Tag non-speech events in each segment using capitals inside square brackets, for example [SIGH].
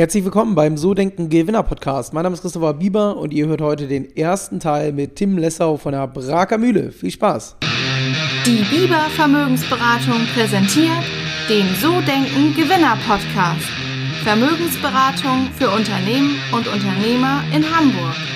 Herzlich willkommen beim So Denken Gewinner Podcast. Mein Name ist Christopher Bieber und ihr hört heute den ersten Teil mit Tim Lessau von der Braker Mühle. Viel Spaß! Die Bieber Vermögensberatung präsentiert den So Denken Gewinner Podcast. Vermögensberatung für Unternehmen und Unternehmer in Hamburg.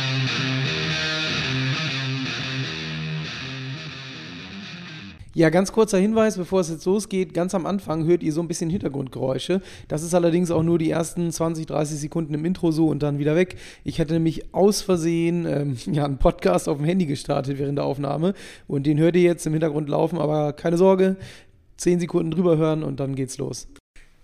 Ja, ganz kurzer Hinweis, bevor es jetzt losgeht. Ganz am Anfang hört ihr so ein bisschen Hintergrundgeräusche. Das ist allerdings auch nur die ersten 20, 30 Sekunden im Intro so und dann wieder weg. Ich hatte nämlich aus Versehen ähm, [LAUGHS] ja, einen Podcast auf dem Handy gestartet während der Aufnahme und den hört ihr jetzt im Hintergrund laufen, aber keine Sorge, 10 Sekunden drüber hören und dann geht's los.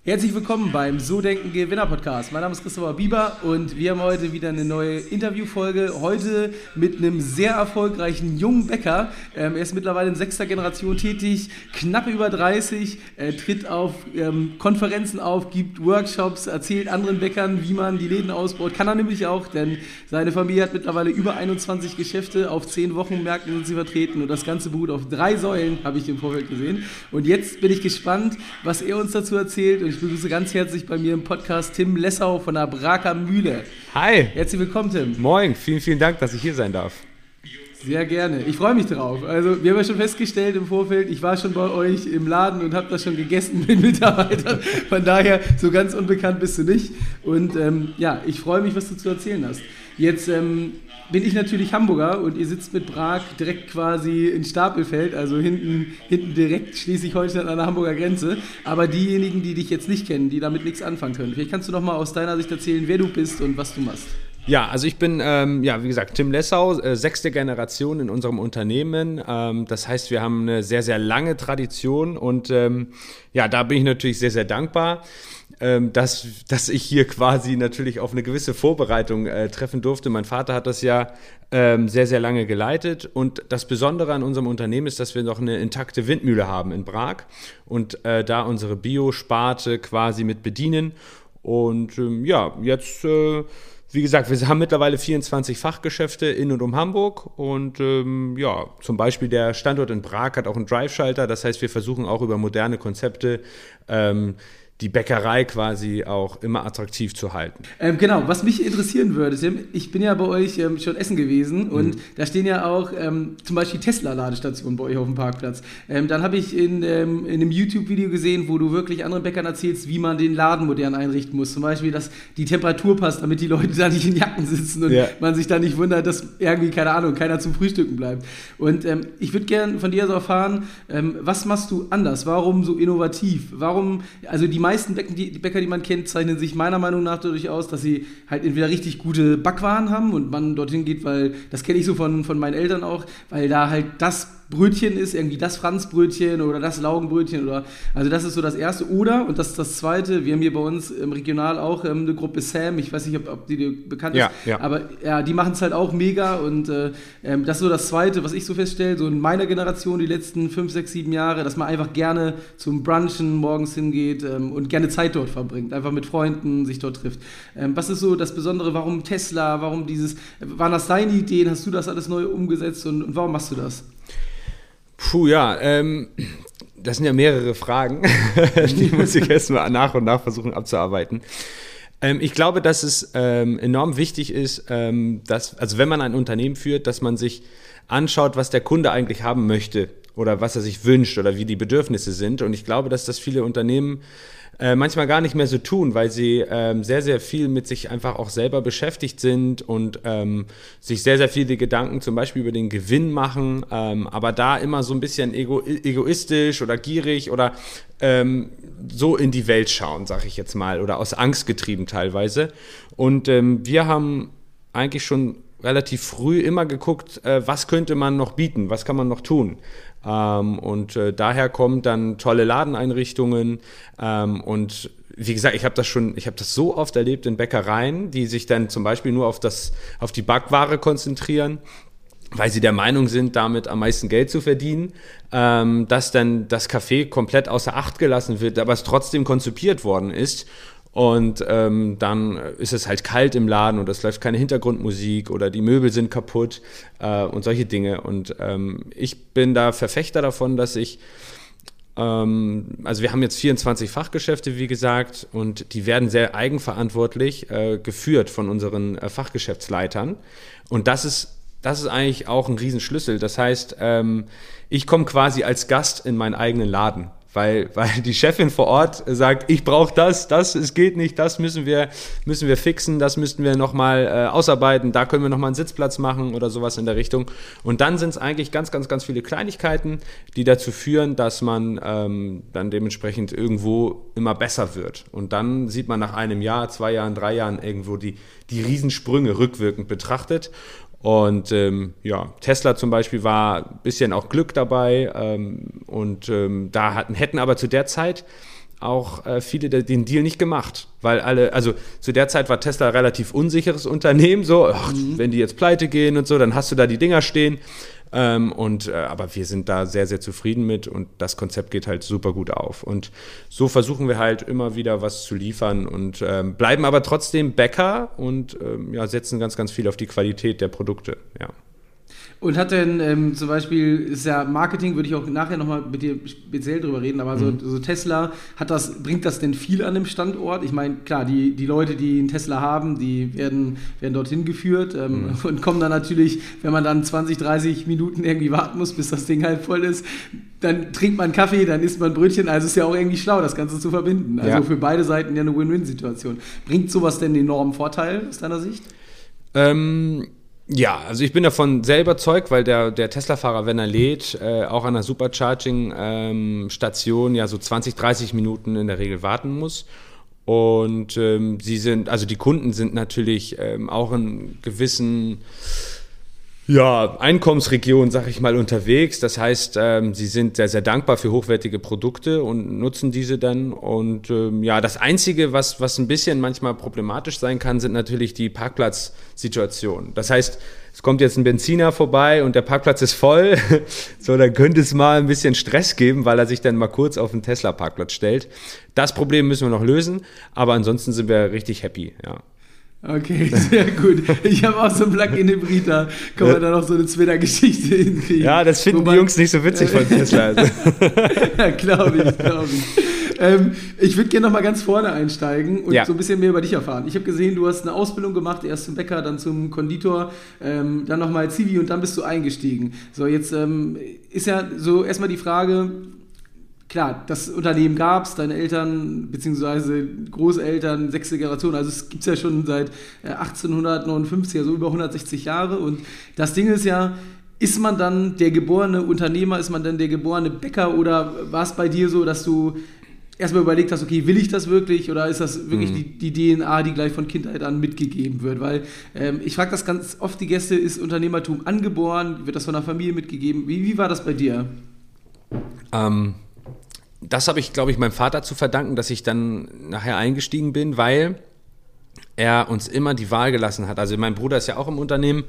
Herzlich willkommen beim So Denken Gewinner Podcast. Mein Name ist Christopher Bieber und wir haben heute wieder eine neue Interviewfolge. Heute mit einem sehr erfolgreichen jungen Bäcker. Ähm, er ist mittlerweile in sechster Generation tätig, knapp über 30, äh, tritt auf ähm, Konferenzen auf, gibt Workshops, erzählt anderen Bäckern, wie man die Läden ausbaut. Kann er nämlich auch, denn seine Familie hat mittlerweile über 21 Geschäfte auf 10 Wochenmärkten sind sie vertreten und das Ganze beruht auf drei Säulen, habe ich im Vorfeld gesehen. Und jetzt bin ich gespannt, was er uns dazu erzählt ich begrüße ganz herzlich bei mir im Podcast Tim Lessau von der Braker Mühle. Hi. Herzlich willkommen, Tim. Moin, vielen, vielen Dank, dass ich hier sein darf. Sehr gerne. Ich freue mich drauf. Also, wir haben ja schon festgestellt im Vorfeld, ich war schon bei euch im Laden und habe das schon gegessen [LAUGHS] mit Mitarbeitern. Von daher, so ganz unbekannt bist du nicht. Und ähm, ja, ich freue mich, was du zu erzählen hast. Jetzt ähm, bin ich natürlich Hamburger und ihr sitzt mit Prag direkt quasi in Stapelfeld, also hinten, hinten direkt Schleswig-Holstein an der Hamburger Grenze. Aber diejenigen, die dich jetzt nicht kennen, die damit nichts anfangen können, vielleicht kannst du noch mal aus deiner Sicht erzählen, wer du bist und was du machst. Ja, also ich bin, ähm, ja, wie gesagt, Tim Lessau, äh, sechste Generation in unserem Unternehmen. Ähm, das heißt, wir haben eine sehr, sehr lange Tradition und ähm, ja, da bin ich natürlich sehr, sehr dankbar ähm, dass, dass ich hier quasi natürlich auf eine gewisse Vorbereitung äh, treffen durfte. Mein Vater hat das ja ähm, sehr, sehr lange geleitet. Und das Besondere an unserem Unternehmen ist, dass wir noch eine intakte Windmühle haben in Prag und äh, da unsere Biosparte quasi mit bedienen. Und ähm, ja, jetzt. Äh, wie gesagt, wir haben mittlerweile 24 Fachgeschäfte in und um Hamburg und ähm, ja, zum Beispiel der Standort in Prag hat auch einen Drive-Schalter. Das heißt, wir versuchen auch über moderne Konzepte ähm, die Bäckerei quasi auch immer attraktiv zu halten. Ähm, genau, was mich interessieren würde, Tim, ich bin ja bei euch ähm, schon essen gewesen mhm. und da stehen ja auch ähm, zum Beispiel Tesla-Ladestationen bei euch auf dem Parkplatz. Ähm, dann habe ich in, ähm, in einem YouTube-Video gesehen, wo du wirklich anderen Bäckern erzählst, wie man den Laden modern einrichten muss. Zum Beispiel, dass die Temperatur passt, damit die Leute [LAUGHS] da nicht in Jacken sitzen und ja. man sich da nicht wundert, dass irgendwie, keine Ahnung, keiner zum Frühstücken bleibt. Und ähm, ich würde gerne von dir so erfahren, was machst du anders? Warum so innovativ? Warum, also die meisten Bäcker die, Bäcker, die man kennt, zeichnen sich meiner Meinung nach dadurch aus, dass sie halt entweder richtig gute Backwaren haben und man dorthin geht, weil das kenne ich so von, von meinen Eltern auch, weil da halt das Brötchen ist, irgendwie das Franzbrötchen oder das Laugenbrötchen oder also das ist so das erste. Oder, und das ist das zweite, wir haben hier bei uns im Regional auch ähm, eine Gruppe Sam, ich weiß nicht, ob, ob die dir bekannt ist, ja. aber ja, die machen es halt auch mega und äh, ähm, das ist so das zweite, was ich so feststelle, so in meiner Generation die letzten fünf, sechs, sieben Jahre, dass man einfach gerne zum Brunchen morgens hingeht ähm, und gerne Zeit dort verbringt, einfach mit Freunden sich dort trifft. Ähm, was ist so das Besondere, warum Tesla, warum dieses, waren das deine Ideen, hast du das alles neu umgesetzt und, und warum machst du das? Puh, ja, ähm, das sind ja mehrere Fragen. [LAUGHS] die muss ich erstmal nach und nach versuchen abzuarbeiten. Ähm, ich glaube, dass es ähm, enorm wichtig ist, ähm, dass, also wenn man ein Unternehmen führt, dass man sich anschaut, was der Kunde eigentlich haben möchte oder was er sich wünscht oder wie die Bedürfnisse sind. Und ich glaube, dass das viele Unternehmen äh, manchmal gar nicht mehr so tun, weil sie ähm, sehr, sehr viel mit sich einfach auch selber beschäftigt sind und ähm, sich sehr, sehr viele Gedanken zum Beispiel über den Gewinn machen, ähm, aber da immer so ein bisschen ego egoistisch oder gierig oder ähm, so in die Welt schauen, sag ich jetzt mal, oder aus Angst getrieben teilweise. Und ähm, wir haben eigentlich schon relativ früh immer geguckt, äh, was könnte man noch bieten, was kann man noch tun. Ähm, und äh, daher kommen dann tolle Ladeneinrichtungen ähm, und wie gesagt, ich habe das schon, ich habe das so oft erlebt in Bäckereien, die sich dann zum Beispiel nur auf das, auf die Backware konzentrieren, weil sie der Meinung sind, damit am meisten Geld zu verdienen, ähm, dass dann das Café komplett außer Acht gelassen wird, aber es trotzdem konzipiert worden ist und ähm, dann ist es halt kalt im Laden und es läuft keine Hintergrundmusik oder die Möbel sind kaputt äh, und solche Dinge. Und ähm, ich bin da Verfechter davon, dass ich Ähm, also wir haben jetzt 24 Fachgeschäfte, wie gesagt, und die werden sehr eigenverantwortlich äh, geführt von unseren äh, Fachgeschäftsleitern. Und das ist, das ist eigentlich auch ein Riesenschlüssel. Das heißt, ähm, ich komme quasi als Gast in meinen eigenen Laden weil, weil die Chefin vor Ort sagt, ich brauche das, das, es geht nicht, das müssen wir, müssen wir fixen, das müssten wir nochmal äh, ausarbeiten, da können wir nochmal einen Sitzplatz machen oder sowas in der Richtung. Und dann sind es eigentlich ganz, ganz, ganz viele Kleinigkeiten, die dazu führen, dass man ähm, dann dementsprechend irgendwo immer besser wird. Und dann sieht man nach einem Jahr, zwei Jahren, drei Jahren irgendwo die, die Riesensprünge rückwirkend betrachtet. Und ähm, ja, Tesla zum Beispiel war ein bisschen auch Glück dabei ähm, und ähm, da hatten, hätten aber zu der Zeit auch äh, viele den Deal nicht gemacht, weil alle, also zu der Zeit war Tesla ein relativ unsicheres Unternehmen, so, ach, mhm. wenn die jetzt pleite gehen und so, dann hast du da die Dinger stehen. Ähm, und, äh, aber wir sind da sehr, sehr zufrieden mit und das Konzept geht halt super gut auf. Und so versuchen wir halt immer wieder was zu liefern und ähm, bleiben aber trotzdem Bäcker und ähm, ja, setzen ganz, ganz viel auf die Qualität der Produkte. Ja. Und hat denn ähm, zum Beispiel, ist ja Marketing, würde ich auch nachher nochmal mit dir speziell drüber reden, aber mhm. so, so, Tesla, hat das, bringt das denn viel an dem Standort? Ich meine, klar, die, die Leute, die einen Tesla haben, die werden, werden dorthin geführt ähm, mhm. [LAUGHS] und kommen dann natürlich, wenn man dann 20, 30 Minuten irgendwie warten muss, bis das Ding halt voll ist, dann trinkt man Kaffee, dann isst man Brötchen, also ist ja auch irgendwie schlau, das Ganze zu verbinden. Also ja. für beide Seiten ja eine Win-Win-Situation. Bringt sowas denn einen enormen Vorteil aus deiner Sicht? Ähm ja, also ich bin davon sehr überzeugt, weil der, der Tesla-Fahrer, wenn er lädt, äh, auch an der Supercharging-Station ähm, ja so 20, 30 Minuten in der Regel warten muss. Und ähm, sie sind, also die Kunden sind natürlich ähm, auch in gewissen ja, Einkommensregion, sag ich mal, unterwegs. Das heißt, ähm, sie sind sehr, sehr dankbar für hochwertige Produkte und nutzen diese dann. Und ähm, ja, das Einzige, was, was ein bisschen manchmal problematisch sein kann, sind natürlich die Parkplatzsituationen. Das heißt, es kommt jetzt ein Benziner vorbei und der Parkplatz ist voll. [LAUGHS] so, dann könnte es mal ein bisschen Stress geben, weil er sich dann mal kurz auf den Tesla-Parkplatz stellt. Das Problem müssen wir noch lösen, aber ansonsten sind wir richtig happy, ja. Okay, [LAUGHS] sehr gut. Ich habe auch so einen Plug-in-Hybrid, da kann man dann noch so eine Twitter-Geschichte hinkriegen. Ja, das finden Wobei, die Jungs nicht so witzig von [LAUGHS] Tesla. Also. ja, glaube ich, glaube ich. Ähm, ich würde gerne noch mal ganz vorne einsteigen und ja. so ein bisschen mehr über dich erfahren. Ich habe gesehen, du hast eine Ausbildung gemacht, erst zum Bäcker, dann zum Konditor, ähm, dann nochmal Zivi und dann bist du eingestiegen. So, jetzt ähm, ist ja so erstmal die Frage, klar, das Unternehmen gab es, deine Eltern bzw. Großeltern, sechste Generation, also es gibt es ja schon seit 1859, äh, also über 160 Jahre. Und das Ding ist ja, ist man dann der geborene Unternehmer, ist man dann der geborene Bäcker oder war es bei dir so, dass du erstmal überlegt hast, okay, will ich das wirklich oder ist das wirklich mhm. die, die, DNA, die gleich von Kindheit an mitgegeben wird? Weil ähm, ich frage das ganz oft die Gäste, ist Unternehmertum angeboren? Wird das von der Familie mitgegeben? Wie, wie war das bei dir? Ähm, das habe ich, glaube ich, meinem Vater zu verdanken, dass ich dann nachher eingestiegen bin, weil er uns immer die Wahl gelassen hat. Also mein Bruder ist ja auch im Unternehmen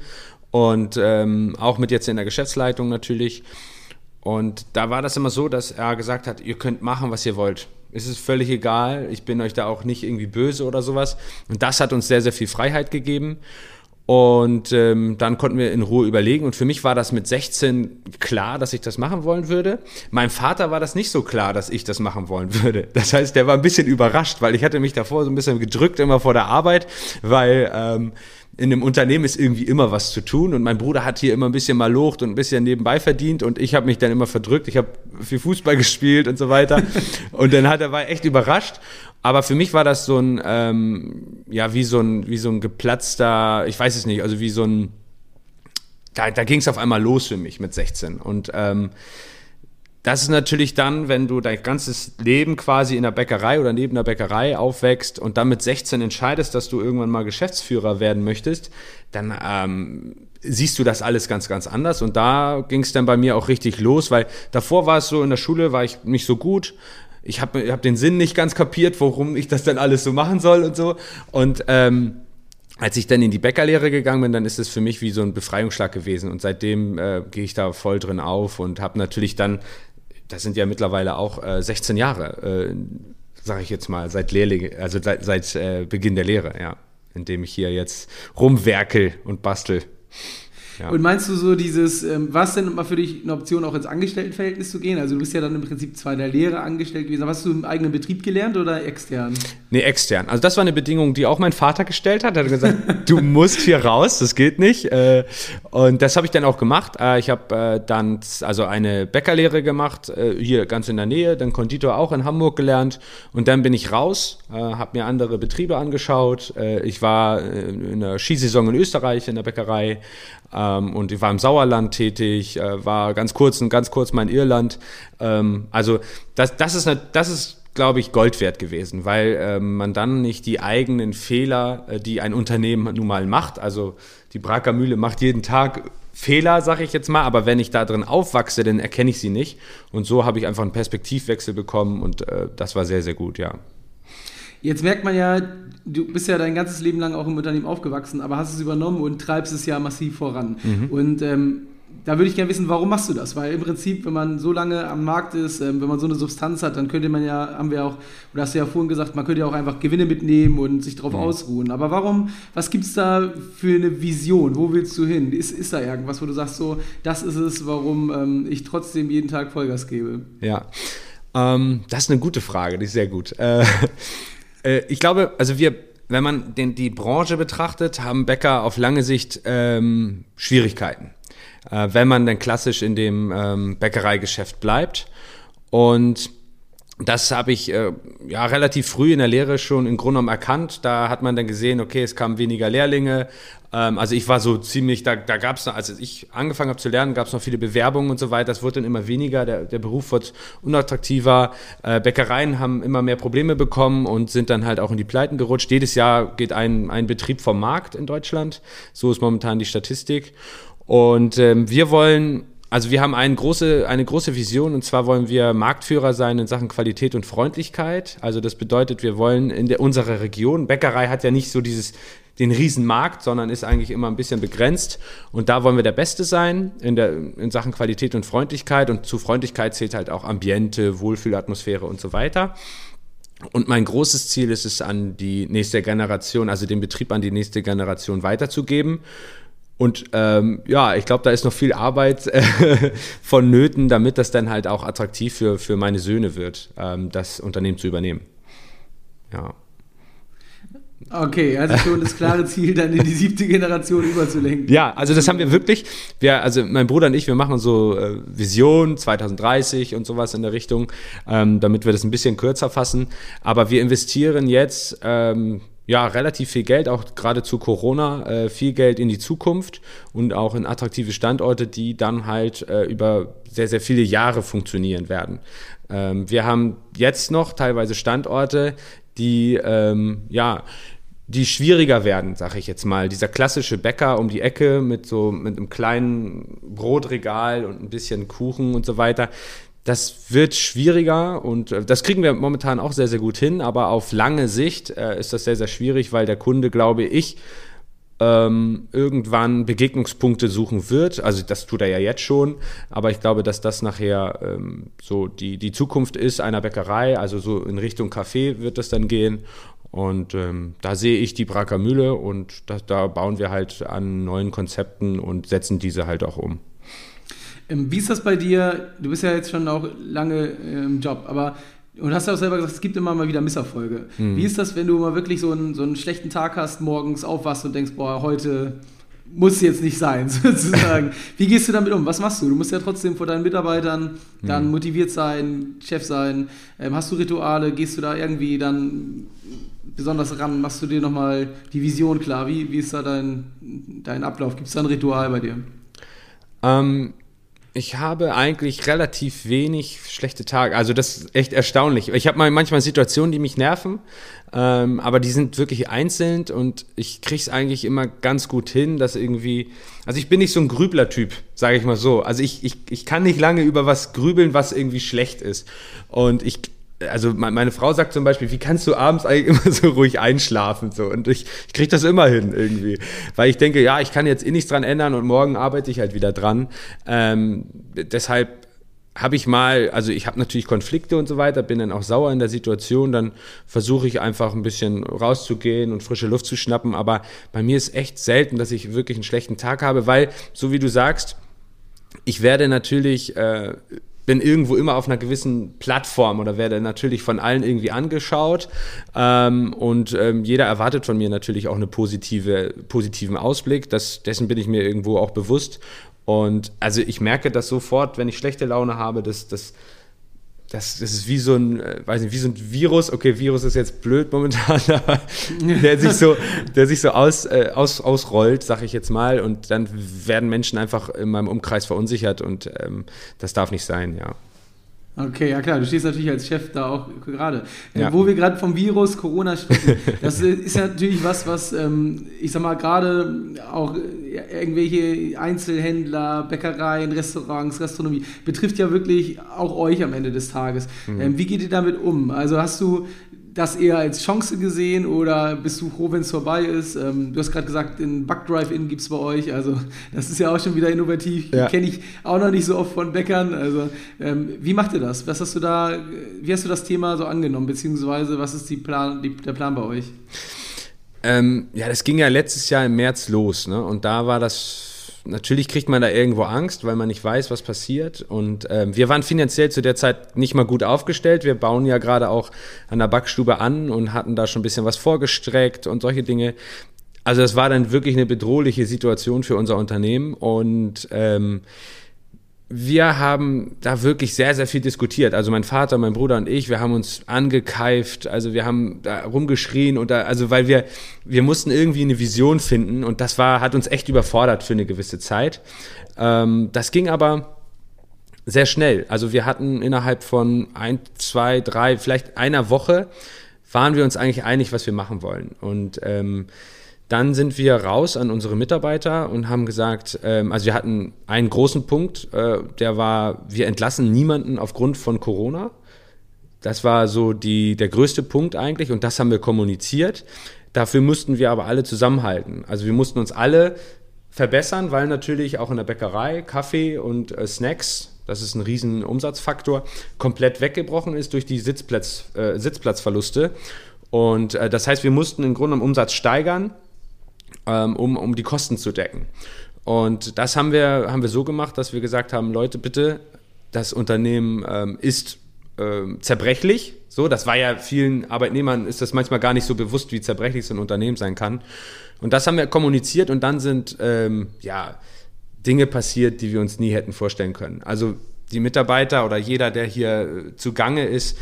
und ähm, auch mit jetzt in der Geschäftsleitung natürlich. Und da war das immer so, dass er gesagt hat, ihr könnt machen, was ihr wollt. Es ist völlig egal, ich bin euch da auch nicht irgendwie böse oder sowas. Und das hat uns sehr, sehr viel Freiheit gegeben. Und ähm, dann konnten wir in Ruhe überlegen. Und für mich war das mit 16 klar, dass ich das machen wollen würde. Meinem Vater war das nicht so klar, dass ich das machen wollen würde. Das heißt, der war ein bisschen überrascht, weil ich hatte mich davor so ein bisschen gedrückt immer vor der Arbeit, weil ähm, in einem Unternehmen ist irgendwie immer was zu tun und mein Bruder hat hier immer ein bisschen malocht und ein bisschen nebenbei verdient und ich habe mich dann immer verdrückt. Ich habe viel Fußball [LAUGHS] gespielt und so weiter und dann hat er war echt überrascht. Aber für mich war das so ein ähm, ja wie so ein wie so ein geplatzter, ich weiß es nicht, also wie so ein da, da ging es auf einmal los für mich mit 16 und ähm, das ist natürlich dann, wenn du dein ganzes Leben quasi in der Bäckerei oder neben der Bäckerei aufwächst und dann mit 16 entscheidest, dass du irgendwann mal Geschäftsführer werden möchtest, dann ähm, siehst du das alles ganz, ganz anders. Und da ging es dann bei mir auch richtig los, weil davor war es so, in der Schule war ich nicht so gut. Ich habe hab den Sinn nicht ganz kapiert, warum ich das dann alles so machen soll und so. Und ähm, als ich dann in die Bäckerlehre gegangen bin, dann ist es für mich wie so ein Befreiungsschlag gewesen. Und seitdem äh, gehe ich da voll drin auf und habe natürlich dann das sind ja mittlerweile auch äh, 16 Jahre, äh, sage ich jetzt mal, seit Lehrling, also seit, seit äh, Beginn der Lehre, ja, indem ich hier jetzt rumwerkel und bastel. Ja. Und meinst du so dieses, ähm, war es denn mal für dich eine Option, auch ins Angestelltenverhältnis zu gehen? Also du bist ja dann im Prinzip zwar in der Lehre angestellt gewesen, aber hast du im eigenen Betrieb gelernt oder extern? Nee, extern. Also das war eine Bedingung, die auch mein Vater gestellt hat. Er hat gesagt, [LAUGHS] du musst hier raus, das geht nicht. Äh, und das habe ich dann auch gemacht. Äh, ich habe äh, dann also eine Bäckerlehre gemacht, hier ganz in der Nähe, dann Konditor auch in Hamburg gelernt und dann bin ich raus, habe mir andere Betriebe angeschaut. Ich war in der Skisaison in Österreich in der Bäckerei, ähm, und ich war im Sauerland tätig, äh, war ganz kurz ganz kurz mal in Irland. Ähm, also das, das ist, das ist glaube ich, Gold wert gewesen, weil ähm, man dann nicht die eigenen Fehler, äh, die ein Unternehmen nun mal macht, also die Braker Mühle macht jeden Tag Fehler, sage ich jetzt mal, aber wenn ich da drin aufwachse, dann erkenne ich sie nicht. Und so habe ich einfach einen Perspektivwechsel bekommen und äh, das war sehr, sehr gut, ja. Jetzt merkt man ja, du bist ja dein ganzes Leben lang auch im Unternehmen aufgewachsen, aber hast es übernommen und treibst es ja massiv voran. Mhm. Und ähm, da würde ich gerne wissen, warum machst du das? Weil im Prinzip, wenn man so lange am Markt ist, ähm, wenn man so eine Substanz hat, dann könnte man ja, haben wir auch, oder hast du ja vorhin gesagt, man könnte ja auch einfach Gewinne mitnehmen und sich darauf mhm. ausruhen. Aber warum, was gibt es da für eine Vision? Wo willst du hin? Ist, ist da irgendwas, wo du sagst, so, das ist es, warum ähm, ich trotzdem jeden Tag Vollgas gebe? Ja, ähm, das ist eine gute Frage, die ist sehr gut. Äh, ich glaube, also wir, wenn man den, die Branche betrachtet, haben Bäcker auf lange Sicht ähm, Schwierigkeiten, äh, wenn man dann klassisch in dem ähm, Bäckereigeschäft bleibt. Und das habe ich äh, ja relativ früh in der Lehre schon im Grunde genommen erkannt. Da hat man dann gesehen, okay, es kamen weniger Lehrlinge. Ähm, also ich war so ziemlich, da, da gab es, als ich angefangen habe zu lernen, gab es noch viele Bewerbungen und so weiter. Das wurde dann immer weniger, der, der Beruf wird unattraktiver. Äh, Bäckereien haben immer mehr Probleme bekommen und sind dann halt auch in die Pleiten gerutscht. Jedes Jahr geht ein, ein Betrieb vom Markt in Deutschland. So ist momentan die Statistik. Und ähm, wir wollen also wir haben eine große, eine große Vision und zwar wollen wir Marktführer sein in Sachen Qualität und Freundlichkeit. Also das bedeutet, wir wollen in der, unserer Region, Bäckerei hat ja nicht so dieses, den Riesenmarkt, sondern ist eigentlich immer ein bisschen begrenzt. Und da wollen wir der Beste sein in, der, in Sachen Qualität und Freundlichkeit. Und zu Freundlichkeit zählt halt auch Ambiente, Wohlfühlatmosphäre und so weiter. Und mein großes Ziel ist es, an die nächste Generation, also den Betrieb an die nächste Generation weiterzugeben. Und ähm, ja, ich glaube, da ist noch viel Arbeit äh, [LAUGHS] vonnöten, damit das dann halt auch attraktiv für, für meine Söhne wird, ähm, das Unternehmen zu übernehmen. Ja. Okay, also schon das klare Ziel, dann in die siebte Generation überzulenken. Ja, also das haben wir wirklich. Wir, also mein Bruder und ich, wir machen so äh, Vision 2030 und sowas in der Richtung, ähm, damit wir das ein bisschen kürzer fassen. Aber wir investieren jetzt ähm, ja, relativ viel Geld, auch gerade zu Corona, äh, viel Geld in die Zukunft und auch in attraktive Standorte, die dann halt äh, über sehr, sehr viele Jahre funktionieren werden. Ähm, wir haben jetzt noch teilweise Standorte, die, ähm, ja, die schwieriger werden, sage ich jetzt mal. Dieser klassische Bäcker um die Ecke mit so mit einem kleinen Brotregal und ein bisschen Kuchen und so weiter, das wird schwieriger und äh, das kriegen wir momentan auch sehr, sehr gut hin, aber auf lange Sicht äh, ist das sehr, sehr schwierig, weil der Kunde, glaube ich, ähm, irgendwann Begegnungspunkte suchen wird. Also das tut er ja jetzt schon, aber ich glaube, dass das nachher ähm, so die, die Zukunft ist einer Bäckerei, also so in Richtung Café wird das dann gehen. Und ähm, da sehe ich die Braker Mühle und da, da bauen wir halt an neuen Konzepten und setzen diese halt auch um. Ähm, wie ist das bei dir? Du bist ja jetzt schon auch lange äh, im Job, aber und hast ja auch selber gesagt, es gibt immer mal wieder Misserfolge. Mhm. Wie ist das, wenn du mal wirklich so einen, so einen schlechten Tag hast, morgens aufwachst und denkst, boah, heute muss jetzt nicht sein, [LAUGHS] sozusagen. Wie gehst du damit um? Was machst du? Du musst ja trotzdem vor deinen Mitarbeitern dann mhm. motiviert sein, Chef sein. Ähm, hast du Rituale? Gehst du da irgendwie dann besonders ran? Machst du dir nochmal die Vision klar? Wie, wie ist da dein, dein Ablauf? Gibt es da ein Ritual bei dir? Ähm, ich habe eigentlich relativ wenig schlechte Tage. Also das ist echt erstaunlich. Ich habe manchmal Situationen, die mich nerven, ähm, aber die sind wirklich einzeln und ich kriege es eigentlich immer ganz gut hin, dass irgendwie. Also ich bin nicht so ein Grübler-Typ, sage ich mal so. Also ich, ich, ich kann nicht lange über was grübeln, was irgendwie schlecht ist. Und ich also meine Frau sagt zum Beispiel, wie kannst du abends eigentlich [LAUGHS] immer so ruhig einschlafen? So? Und ich, ich kriege das immer hin irgendwie. Weil ich denke, ja, ich kann jetzt eh nichts dran ändern und morgen arbeite ich halt wieder dran. Ähm, deshalb habe ich mal, also ich habe natürlich Konflikte und so weiter, bin dann auch sauer in der Situation, dann versuche ich einfach ein bisschen rauszugehen und frische Luft zu schnappen, aber bei mir ist echt selten, dass ich wirklich einen schlechten Tag habe, weil, so wie du sagst, ich werde natürlich äh, bin irgendwo immer auf einer gewissen Plattform oder werde natürlich von allen irgendwie angeschaut ähm, und ähm, jeder erwartet von mir natürlich auch einen positive, positiven Ausblick. Das, dessen bin ich mir irgendwo auch bewusst. Und also ich merke das sofort, wenn ich schlechte Laune habe, dass das das, das ist wie so ein, äh, weiß nicht, wie so ein Virus. Okay, Virus ist jetzt blöd momentan, [LAUGHS] aber der sich so, der sich so aus, äh, aus, ausrollt, sag ich jetzt mal, und dann werden Menschen einfach in meinem Umkreis verunsichert und ähm, das darf nicht sein, ja. Okay, ja klar, du stehst natürlich als Chef da auch gerade. Ja. Wo wir gerade vom Virus Corona sprechen, [LAUGHS] das ist ja natürlich was, was ähm, ich sag mal gerade auch irgendwelche Einzelhändler, Bäckereien, Restaurants, Gastronomie betrifft ja wirklich auch euch am Ende des Tages. Mhm. Ähm, wie geht ihr damit um? Also hast du das eher als Chance gesehen oder bist du froh, wenn es vorbei ist? Ähm, du hast gerade gesagt, den Bug-Drive-In gibt es bei euch, also das ist ja auch schon wieder innovativ. Ja. Kenne ich auch noch nicht so oft von Bäckern. Also ähm, wie macht ihr das? Was hast du da, wie hast du das Thema so angenommen, beziehungsweise was ist die Plan, die, der Plan bei euch? Ähm, ja, das ging ja letztes Jahr im März los, ne? Und da war das natürlich kriegt man da irgendwo Angst, weil man nicht weiß, was passiert. Und ähm, wir waren finanziell zu der Zeit nicht mal gut aufgestellt. Wir bauen ja gerade auch an der Backstube an und hatten da schon ein bisschen was vorgestreckt und solche Dinge. Also es war dann wirklich eine bedrohliche Situation für unser Unternehmen und ähm, wir haben da wirklich sehr, sehr viel diskutiert. Also mein Vater, mein Bruder und ich, wir haben uns angekeift, also wir haben da rumgeschrien und da, also weil wir, wir mussten irgendwie eine Vision finden und das war, hat uns echt überfordert für eine gewisse Zeit. Ähm, das ging aber sehr schnell. Also wir hatten innerhalb von ein, zwei, drei, vielleicht einer Woche waren wir uns eigentlich einig, was wir machen wollen. Und ähm, dann sind wir raus an unsere Mitarbeiter und haben gesagt, ähm, also wir hatten einen großen Punkt, äh, der war, wir entlassen niemanden aufgrund von Corona. Das war so die, der größte Punkt eigentlich und das haben wir kommuniziert. Dafür mussten wir aber alle zusammenhalten. Also wir mussten uns alle verbessern, weil natürlich auch in der Bäckerei Kaffee und äh, Snacks, das ist ein riesen Umsatzfaktor, komplett weggebrochen ist durch die Sitzplatz, äh, Sitzplatzverluste. Und äh, das heißt, wir mussten im Grunde am Umsatz steigern um, um die Kosten zu decken. Und das haben wir, haben wir so gemacht, dass wir gesagt haben, Leute, bitte, das Unternehmen ähm, ist äh, zerbrechlich. So, das war ja vielen Arbeitnehmern ist das manchmal gar nicht so bewusst, wie zerbrechlich so ein Unternehmen sein kann. Und das haben wir kommuniziert und dann sind ähm, ja Dinge passiert, die wir uns nie hätten vorstellen können. Also die Mitarbeiter oder jeder, der hier äh, zugange ist,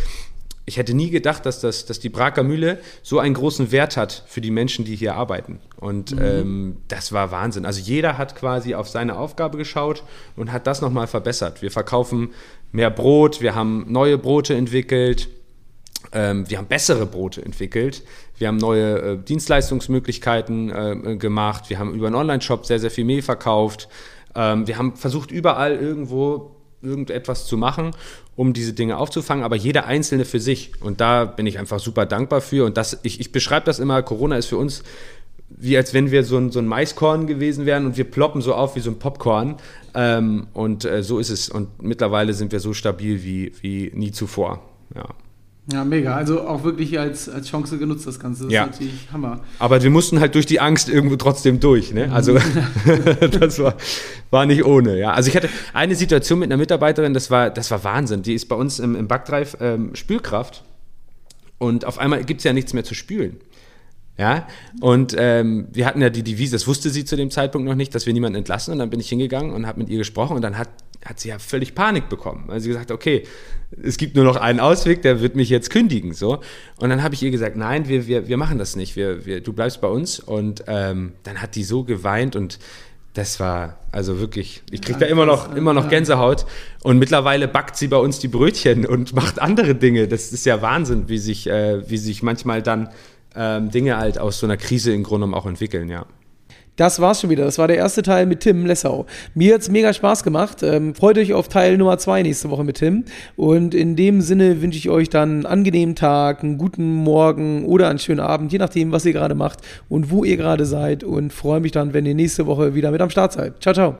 ich hätte nie gedacht, dass, das, dass die Braker Mühle so einen großen Wert hat für die Menschen, die hier arbeiten. Und mhm. ähm, das war Wahnsinn. Also jeder hat quasi auf seine Aufgabe geschaut und hat das nochmal verbessert. Wir verkaufen mehr Brot, wir haben neue Brote entwickelt, ähm, wir haben bessere Brote entwickelt, wir haben neue äh, Dienstleistungsmöglichkeiten äh, gemacht, wir haben über einen Online-Shop sehr, sehr viel Mehl verkauft. Ähm, wir haben versucht, überall irgendwo irgendetwas zu machen, um diese Dinge aufzufangen, aber jeder Einzelne für sich. Und da bin ich einfach super dankbar für. Und das, ich, ich beschreibe das immer, Corona ist für uns wie als wenn wir so ein, so ein Maiskorn gewesen wären und wir ploppen so auf wie so ein Popcorn. Ähm, und äh, so ist es. Und mittlerweile sind wir so stabil wie, wie nie zuvor. Ja. Ja, mega. Also auch wirklich als, als Chance genutzt, das Ganze. Das ja. ist natürlich Hammer. Aber wir mussten halt durch die Angst irgendwo trotzdem durch. Ne? Also [LAUGHS] das war, war nicht ohne. Ja. Also ich hatte eine Situation mit einer Mitarbeiterin, das war, das war Wahnsinn. Die ist bei uns im, im Backdrive ähm, Spülkraft und auf einmal gibt es ja nichts mehr zu spülen. Ja, und ähm, wir hatten ja die Devise, das wusste sie zu dem Zeitpunkt noch nicht, dass wir niemanden entlassen. Und dann bin ich hingegangen und habe mit ihr gesprochen und dann hat, hat sie ja völlig Panik bekommen. Also sie gesagt, okay, es gibt nur noch einen Ausweg, der wird mich jetzt kündigen. So. Und dann habe ich ihr gesagt, nein, wir, wir, wir machen das nicht. Wir, wir, du bleibst bei uns. Und ähm, dann hat die so geweint und das war also wirklich, ich kriege da immer noch, immer noch Gänsehaut. Und mittlerweile backt sie bei uns die Brötchen und [LAUGHS] macht andere Dinge. Das ist ja Wahnsinn, wie sich, äh, wie sich manchmal dann ähm, Dinge halt aus so einer Krise im Grunde auch entwickeln, ja. Das war's schon wieder. Das war der erste Teil mit Tim Lessau. Mir hat's mega Spaß gemacht. Ähm, freut euch auf Teil Nummer zwei nächste Woche mit Tim. Und in dem Sinne wünsche ich euch dann einen angenehmen Tag, einen guten Morgen oder einen schönen Abend, je nachdem, was ihr gerade macht und wo ihr gerade seid. Und freue mich dann, wenn ihr nächste Woche wieder mit am Start seid. Ciao, ciao.